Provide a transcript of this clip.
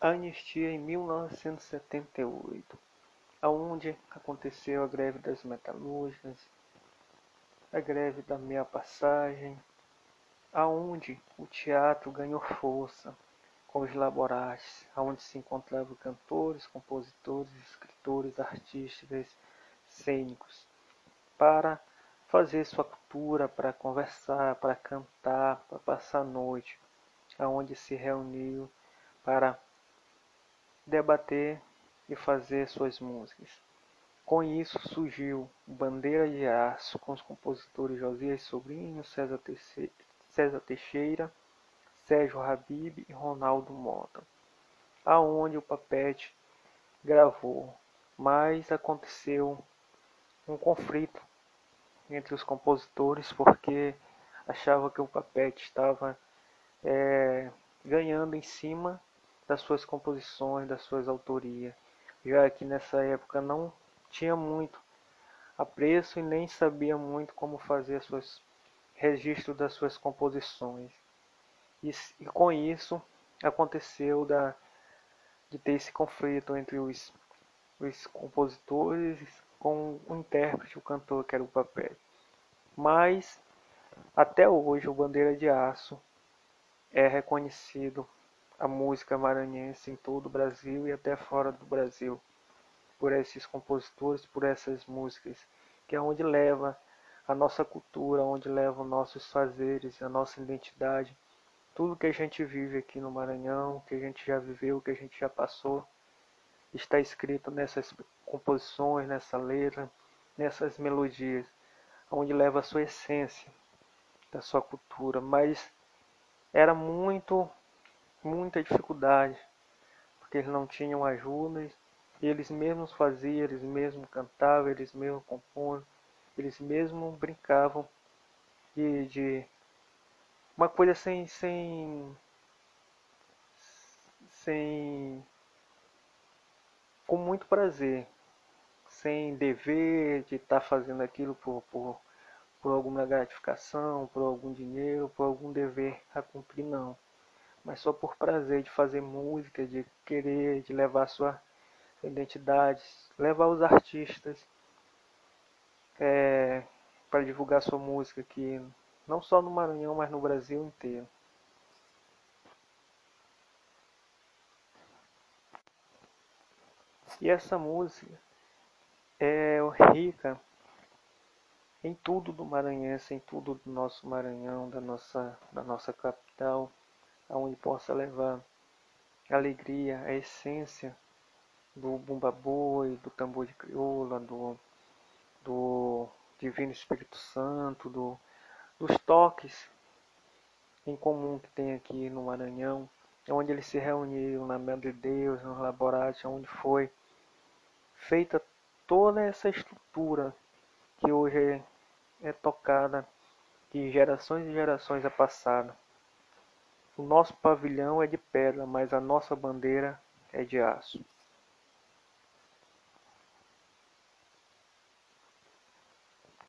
anistia em 1978, aonde aconteceu a greve das metalúrgicas, a greve da meia passagem, aonde o teatro ganhou força com os laborates, aonde se encontravam cantores, compositores, escritores, artistas, cênicos, para fazer sua cultura, para conversar, para cantar, para passar a noite, aonde se reuniu para debater e fazer suas músicas. Com isso surgiu Bandeira de Aço com os compositores Josias Sobrinho, César Teixeira, Sérgio Habib e Ronaldo Mota, aonde o Papete gravou, mas aconteceu um conflito entre os compositores porque achava que o Papete estava é, ganhando em cima das suas composições, das suas autorias, já que nessa época não tinha muito apreço e nem sabia muito como fazer seus registros das suas composições. E, e com isso aconteceu da, de ter esse conflito entre os, os compositores com o intérprete, o cantor, que era o papel. Mas até hoje o Bandeira de Aço é reconhecido a música maranhense em todo o Brasil e até fora do Brasil, por esses compositores, por essas músicas, que é onde leva a nossa cultura, onde leva os nossos fazeres, a nossa identidade, tudo que a gente vive aqui no Maranhão, que a gente já viveu, que a gente já passou, está escrito nessas composições, nessa letra, nessas melodias, onde leva a sua essência da sua cultura, mas era muito muita dificuldade, porque eles não tinham ajuda, eles mesmos faziam, eles mesmos cantavam, eles mesmos compunham, eles mesmos brincavam de, de uma coisa sem, sem, sem, com muito prazer, sem dever de estar tá fazendo aquilo por, por, por alguma gratificação, por algum dinheiro, por algum dever a cumprir, não mas só por prazer de fazer música, de querer, de levar sua identidade, levar os artistas é, para divulgar sua música aqui, não só no Maranhão, mas no Brasil inteiro. E essa música é rica em tudo do maranhense, em tudo do nosso Maranhão, da nossa, da nossa capital aonde possa levar a alegria, a essência do bumba boi, do tambor de crioula, do, do divino Espírito Santo, do, dos toques em comum que tem aqui no Maranhão, onde eles se reuniram na Mãe de Deus, no laboratório, onde foi feita toda essa estrutura que hoje é, é tocada de gerações e gerações a passada. O nosso pavilhão é de pedra, mas a nossa bandeira é de aço.